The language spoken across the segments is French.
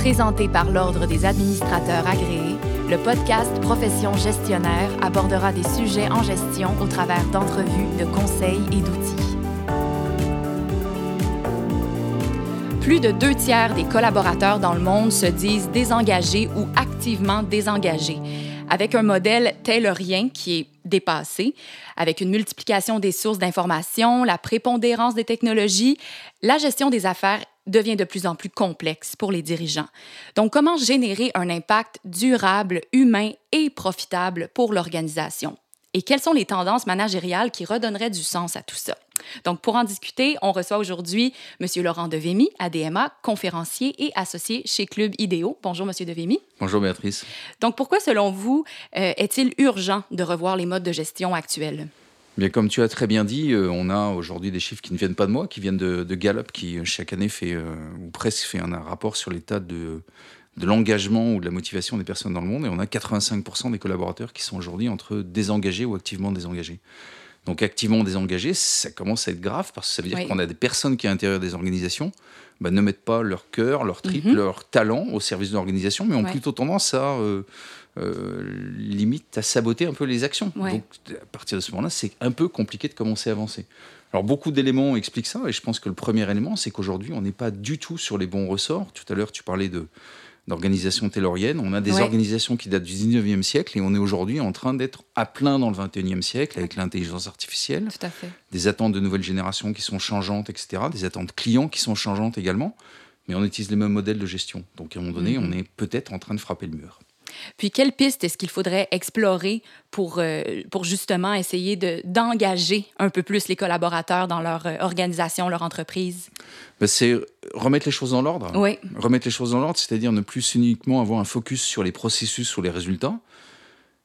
Présenté par l'Ordre des administrateurs agréés, le podcast Profession gestionnaire abordera des sujets en gestion au travers d'entrevues, de conseils et d'outils. Plus de deux tiers des collaborateurs dans le monde se disent désengagés ou activement désengagés, avec un modèle taylorien qui est dépassé, avec une multiplication des sources d'information, la prépondérance des technologies, la gestion des affaires devient de plus en plus complexe pour les dirigeants. Donc, comment générer un impact durable, humain et profitable pour l'organisation? Et quelles sont les tendances managériales qui redonneraient du sens à tout ça? Donc, pour en discuter, on reçoit aujourd'hui M. Laurent Devemy, ADMA, conférencier et associé chez Club Idéo. Bonjour, M. Devemy. Bonjour, Béatrice. Donc, pourquoi, selon vous, euh, est-il urgent de revoir les modes de gestion actuels? Bien, comme tu as très bien dit, euh, on a aujourd'hui des chiffres qui ne viennent pas de moi, qui viennent de, Gallup, qui euh, chaque année fait, ou presque fait un, rapport sur l'état de, de l'engagement ou de la motivation des personnes dans le monde. Et on a 85% des collaborateurs qui sont aujourd'hui entre désengagés ou activement désengagés. Donc activement désengagés, ça commence à être grave parce que ça veut dire qu'on a des personnes qui, à l'intérieur des organisations, bah, ne mettent pas leur cœur, leur trip, mhm. leur talent au service de l'organisation, mais ont plutôt tendance à, euh, euh, limite, à saboter un peu les actions. Donc à partir de ce moment-là, c'est un peu compliqué de commencer à avancer. Alors beaucoup d'éléments expliquent ça, et je pense que le premier élément, c'est qu'aujourd'hui, on n'est pas du tout sur les bons ressorts. Tout à l'heure, tu parlais de d'organisations tayloriennes. On a des organisations qui datent du 19e siècle et on est aujourd'hui en train d'être à plein dans le 21e siècle avec l'intelligence artificielle. Tout à fait. Des attentes de nouvelles générations qui sont changeantes, etc. Des attentes clients qui sont changeantes également. Mais on utilise les mêmes modèles de gestion. Donc à un moment donné, mm-hmm. on est peut-être en train de frapper le mur. Puis, quelle piste est-ce qu'il faudrait explorer pour, euh, pour justement essayer d'engager un peu plus les collaborateurs dans leur euh, organisation, leur entreprise? Ben, c'est remettre les choses dans l'ordre. Oui. Remettre les choses dans l'ordre, c'est-à-dire ne plus uniquement avoir un focus sur les processus, sur les résultats.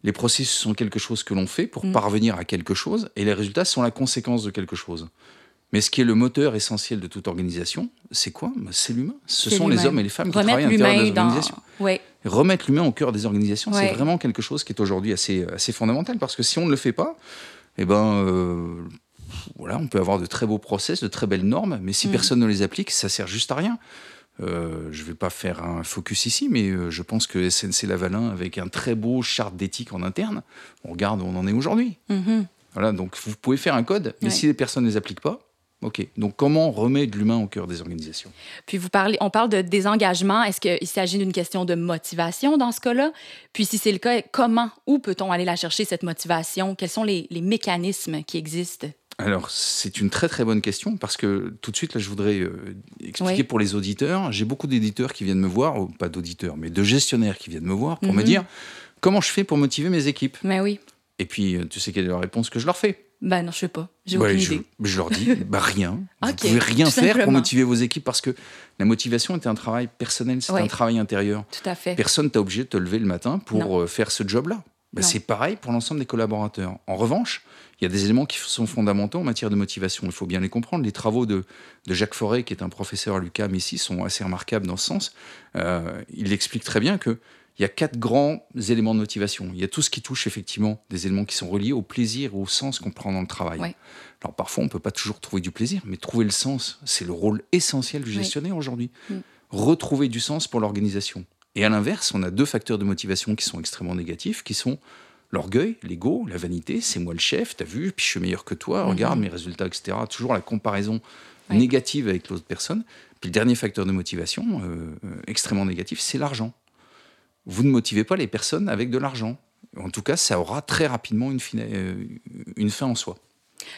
Les processus sont quelque chose que l'on fait pour mm. parvenir à quelque chose, et les résultats sont la conséquence de quelque chose. Mais ce qui est le moteur essentiel de toute organisation, c'est quoi? Bah, C'est l'humain. Ce sont les hommes et les femmes qui travaillent à l'intérieur des organisations. Remettre l'humain au cœur des organisations, c'est vraiment quelque chose qui est aujourd'hui assez, assez fondamental. Parce que si on ne le fait pas, eh ben, euh, voilà, on peut avoir de très beaux process, de très belles normes, mais si mm. personne ne les applique, ça sert juste à rien. Euh, je ne vais pas faire un focus ici, mais euh, je pense que SNC Lavalin, avec un très beau charte d'éthique en interne, on regarde où on en est aujourd'hui. Mm-hmm. Voilà, donc vous pouvez faire un code, mais si les personnes ne les appliquent pas, OK. Donc, comment on remet de l'humain au cœur des organisations? Puis, vous parlez, on parle de désengagement. Est-ce qu'il s'agit d'une question de motivation dans ce cas-là? Puis, si c'est le cas, comment, où peut-on aller la chercher, cette motivation? Quels sont les, mécanismes qui existent? Alors, c'est une très très bonne question parce que tout de suite, là, je voudrais euh, expliquer pour les auditeurs. J'ai beaucoup d'éditeurs qui viennent me voir, pas d'auditeurs, mais de gestionnaires qui viennent me voir pour me mhm. dire comment je fais pour motiver mes équipes? Mais oui. Et puis, euh, tu sais quelle est la réponse que je leur fais? Bah non, je sais pas. J'ai aucune je, idée. Je leur dis, bah rien. Vous ne pouvez rien faire pour motiver vos équipes parce que la motivation est un travail personnel, c'est un travail intérieur. Tout à fait. Personne t'a obligé de te lever le matin pour euh, faire ce job-là. Bah, c'est pareil pour l'ensemble des collaborateurs. En revanche, il y a des éléments qui sont fondamentaux en matière de motivation. Il faut bien les comprendre. Les travaux de, de Jacques Forêt, qui est un professeur à l'UQAM ici, sont assez remarquables dans ce sens. Euh, il explique très bien que il y a quatre grands éléments de motivation. Il y a tout ce qui touche effectivement des éléments qui sont reliés au plaisir, au sens qu'on prend dans le travail. Alors parfois, on ne peut pas toujours trouver du plaisir, mais trouver le sens, c'est le rôle essentiel du gestionnaire aujourd'hui. Mm. Retrouver du sens pour l'organisation. Et à l'inverse, on a deux facteurs de motivation qui sont extrêmement négatifs, qui sont l'orgueil, l'ego, la vanité, c'est moi le chef, t'as vu, puis je suis meilleur que toi, mm-hmm. regarde mes résultats, etc. Toujours la comparaison négative avec l'autre personne. Puis le dernier facteur de motivation euh, euh, extrêmement négatif, c'est l'argent vous ne motivez pas les personnes avec de l'argent. En tout cas, ça aura très rapidement une, fin, euh, une fin en soi.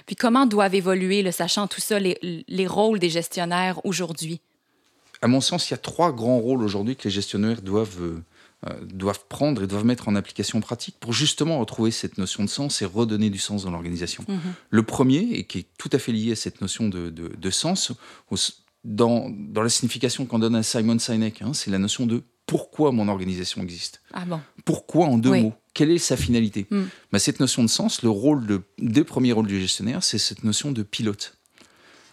Puis comment doivent évoluer, le sachant tout ça, les, les rôles des gestionnaires aujourd'hui? À mon sens, il y a trois grands rôles aujourd'hui que les gestionnaires doivent, euh, doivent prendre et doivent mettre en application pratique pour justement retrouver cette notion de sens et redonner du sens dans l'organisation. Mhm. Le premier, et qui est tout à fait lié à cette notion de, de, de sens, dans, dans, la signification qu'on donne à Simon Sinek, hein, c'est la notion de pourquoi mon organisation existe. Ah bon. Pourquoi en deux mots Quelle est sa finalité hmm. bah, Cette notion de sens, le rôle de, des premiers rôles du gestionnaire, c'est cette notion de pilote.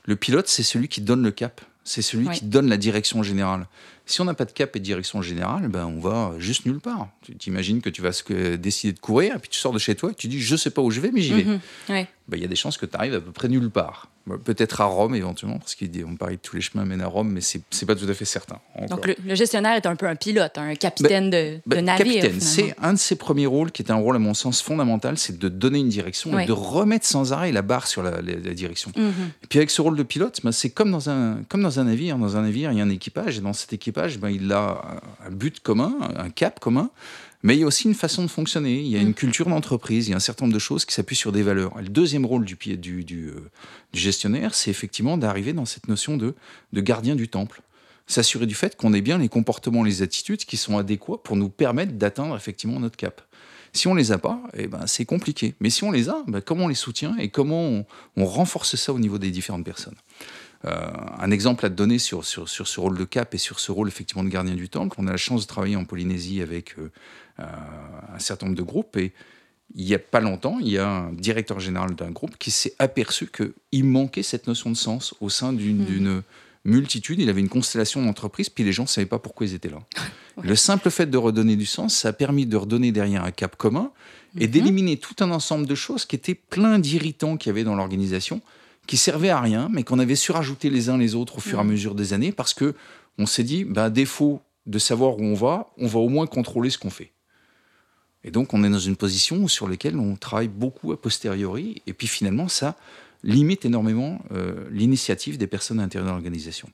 Le pilote, c'est celui qui donne le cap, c'est celui qui donne la direction générale. Si on n'a pas de cap et de direction générale, ben on va juste nulle part. Tu t'imagines que tu vas décider de courir, et puis tu sors de chez toi, et tu dis je sais pas où je vais, mais j'y vais. Mhm. Ben, il y a des chances que tu arrives à peu près nulle part. Peut-être à Rome éventuellement, parce qu'on parle de tous les chemins mènent à Rome, mais c'est n'est pas tout à fait certain. Donc le, gestionnaire est un peu un pilote, un capitaine de, ben, navire. Capitaine, c'est un de ses premiers rôles qui est un rôle à mon sens fondamental, c'est de donner une direction et de remettre sans arrêt la barre sur la, direction. Mhm. Et puis avec ce rôle de pilote, ben, c'est comme dans un comme dans un navire. Dans un navire, il y a un équipage et dans cet équipage, ben, il a un but commun, un cap commun. Mais il y a aussi une façon de fonctionner, il y a une mm. culture d'entreprise, il y a un certain nombre de choses qui s'appuient sur des valeurs. Et le deuxième rôle du, du, du, euh, du gestionnaire, c'est effectivement d'arriver dans cette notion de, de gardien du temple. S'assurer du fait qu'on ait bien les comportements, les attitudes qui sont adéquats pour nous permettre d'atteindre effectivement notre cap. Si on les a pas, eh ben, c'est compliqué. Mais si on les a, ben, comment on les soutient et comment on, on renforce ça au niveau des différentes personnes? Un exemple à te donner sur, sur, sur, ce rôle de cap et sur ce rôle effectivement de gardien du temple. On a la chance de travailler en Polynésie avec euh, euh, un certain nombre de groupes et il n'y a pas longtemps, il y a un directeur général d'un groupe qui s'est aperçu qu'il manquait cette notion de sens au sein d'une mmh. multitude. Il avait une constellation d'entreprises, puis les gens ne savaient pas pourquoi ils étaient là. Le simple fait de redonner du sens, ça a permis de redonner derrière un cap commun et mmh. d'éliminer tout un ensemble de choses qui étaient plein d'irritants qu'il y avait dans l'organisation qui servaient à rien, mais qu'on avait surajouté les uns les autres au fur et à mm. mesure des années, parce que on s'est dit, bah, à défaut de savoir où on va, on va au moins contrôler ce qu'on fait. Et donc, on est dans une position sur laquelle on travaille beaucoup a posteriori, et puis finalement, ça limite énormément euh, l'initiative des personnes à l'intérieur de l'organisation.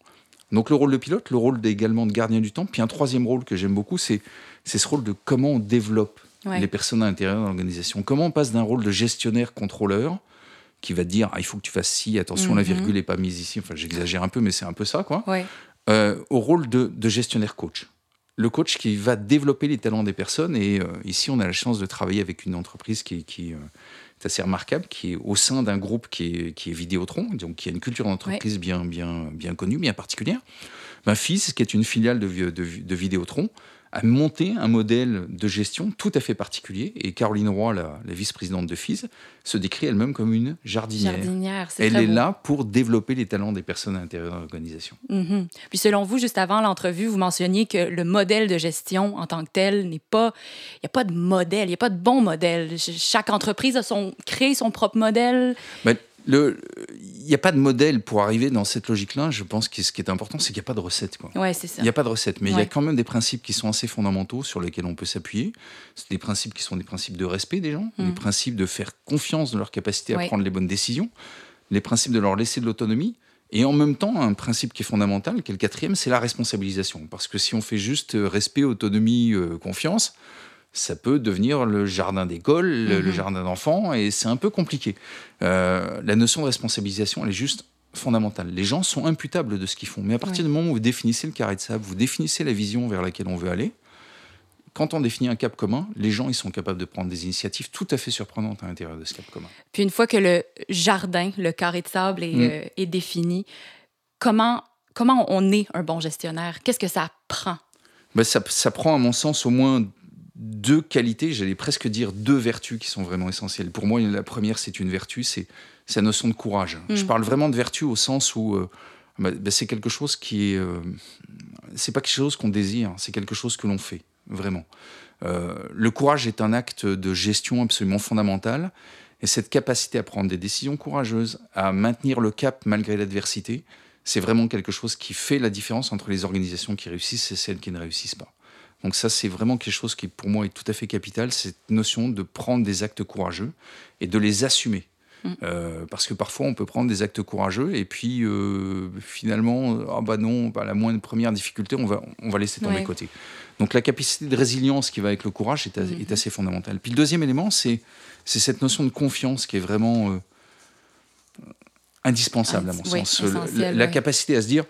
Donc, le rôle de pilote, le rôle également de gardien du temps, puis un troisième rôle que j'aime beaucoup, c'est ce rôle de comment on développe les personnes à l'intérieur de l'organisation. Comment on passe d'un rôle de gestionnaire-contrôleur qui va te dire ah, il faut que tu fasses ci, attention, la mhm. virgule n'est pas mise ici. Enfin, j'exagère un peu, mais c'est un peu ça, quoi. Euh, au rôle de, gestionnaire coach. Le coach qui va développer les talents des personnes. Et euh, ici, on a la chance de travailler avec une entreprise qui, qui euh, est assez remarquable, qui est au sein d'un groupe qui est, qui est Vidéotron, donc qui a une culture d'entreprise bien, bien, bien connue, bien particulière. Ma fille, qui est une filiale de, de, de Vidéotron, a monté un modèle de gestion tout à fait particulier. Et Caroline Roy, la, vice-présidente de FIS, se décrit elle-même comme une jardinière. jardinière elle est là pour développer les talents des personnes à l'intérieur de l'organisation. Mm-hmm. Puis selon vous, juste avant l'entrevue, vous mentionniez que le modèle de gestion en tant que tel n'est pas... Il n'y a pas de modèle, il n'y a pas de bon modèle. Chaque entreprise a son, créé son propre modèle. Ben, il n'y a pas de modèle pour arriver dans cette logique-là. Je pense que ce qui est important, c'est qu'il n'y a pas de recette. Ouais, c'est ça. Il n'y a pas de recette, mais il y a quand même des principes qui sont assez fondamentaux sur lesquels on peut s'appuyer. C'est des principes qui sont des principes de respect des gens, des mm. principes de faire confiance dans leur capacité à prendre les bonnes décisions, les principes de leur laisser de l'autonomie. Et en même temps, un principe qui est fondamental, qui est le quatrième, c'est la responsabilisation. Parce que si on fait juste respect, autonomie, euh, confiance, ça peut devenir le jardin d'école, le, mhm. jardin d'enfants, et c'est un peu compliqué. Euh, la notion de responsabilisation, elle est juste fondamentale. Les gens sont imputables de ce qu'ils font, mais à partir du moment où vous définissez le carré de sable, vous définissez la vision vers laquelle on veut aller, quand on définit un cap commun, les gens ils sont capables de prendre des initiatives tout à fait surprenantes à l'intérieur de ce cap commun. Puis une fois que le jardin, le carré de sable est, mm. euh, défini, comment, comment on est un bon gestionnaire? Qu'est-ce que ça prend? Ben ça, ça, prend, à mon sens, au moins deux qualités, j'allais presque dire deux vertus qui sont vraiment essentielles. Pour moi, la première, c'est une vertu, c'est la notion de courage. Mm. Je parle vraiment de vertu au sens où euh, bah, bah, c'est quelque chose qui est. Euh, c'est pas quelque chose qu'on désire, c'est quelque chose que l'on fait, vraiment. Euh, le courage est un acte de gestion absolument fondamental. Et cette capacité à prendre des décisions courageuses, à maintenir le cap malgré l'adversité, c'est vraiment quelque chose qui fait la différence entre les organisations qui réussissent et celles qui ne réussissent pas. Donc ça, c'est vraiment quelque chose qui, pour moi, est tout à fait capital, cette notion de prendre des actes courageux et de les assumer. Mm. Euh, parce que parfois, on peut prendre des actes courageux et puis euh, finalement, ah bah non, bah, la moindre première difficulté, on va, on va laisser tomber côté. Donc la capacité de résilience qui va avec le courage est, mm-hmm. est assez fondamentale. Puis le deuxième élément, c'est cette notion de confiance qui est vraiment euh, indispensable à mon sens. la, capacité à se dire,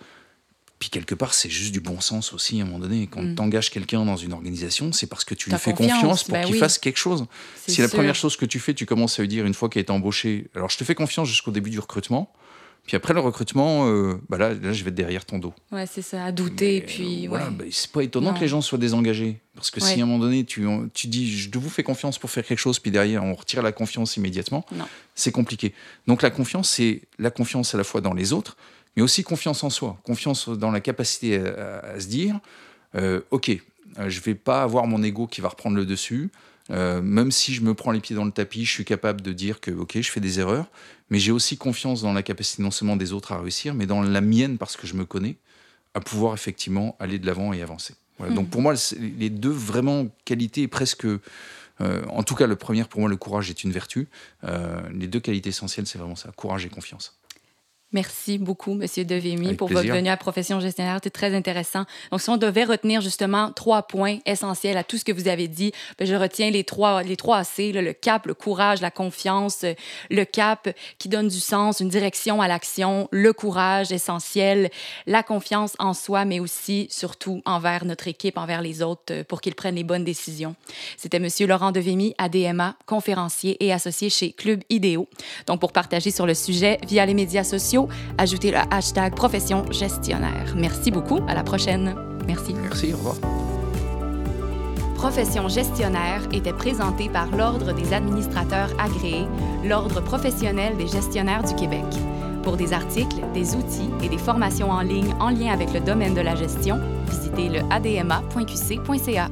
puis quelque part, c'est juste du bon sens aussi à un moment donné. Quand mm. tu engages quelqu'un dans une organisation, c'est parce que tu lui fais confiance, pour bah qu'il fasse quelque chose. Si la première chose que tu fais, tu commences à lui dire une fois qu'il est embauché, alors je te fais confiance jusqu'au début du recrutement, puis après le recrutement, euh, bah là, là, je vais être derrière ton dos. Ouais, c'est ça, à douter. puis, euh, voilà, bah, c'est pas étonnant que les gens soient désengagés. Parce que si à un moment donné, tu, tu dis, je vous fais confiance pour faire quelque chose, puis derrière, on retire la confiance immédiatement, c'est compliqué. Donc la confiance, c'est la confiance à la fois dans les autres, mais aussi confiance en soi, confiance dans la capacité à, se dire, euh, ok, euh, je vais pas avoir mon ego qui va reprendre le dessus. Euh, même si je me prends les pieds dans le tapis, je suis capable de dire que ok, je fais des erreurs, mais j'ai aussi confiance dans la capacité non seulement des autres à réussir, mais dans la mienne parce que je me connais, à pouvoir effectivement aller de l'avant et avancer. Donc pour moi, les deux vraiment qualités presque, en tout cas le premier pour moi, le courage est une vertu. les deux qualités essentielles, c'est vraiment ça, courage et confiance. Merci beaucoup, Monsieur Devemy, pour votre venue à Profession gestionnaire. C'était très intéressant. Donc, si on devait retenir justement trois points essentiels à tout ce que vous avez dit, ben, je retiens les trois, les trois C, le cap, le courage, la confiance, le cap qui donne du sens, une direction à l'action, le courage essentiel, la confiance en soi, mais aussi, surtout, envers notre équipe, envers les autres, euh, pour qu'ils prennent les bonnes décisions. C'était Monsieur Laurent Devemy, ADMA, conférencier et associé chez Club Idéo. Donc, pour partager sur le sujet via les médias sociaux, ajoutez le hashtag profession gestionnaire. Merci beaucoup. À la prochaine. Merci. Merci. Au revoir. Profession gestionnaire était présenté par l'Ordre des administrateurs agréés, l'Ordre professionnel des gestionnaires du Québec. Pour des articles, des outils et des formations en ligne en lien avec le domaine de la gestion, visitez le adma.qc.ca.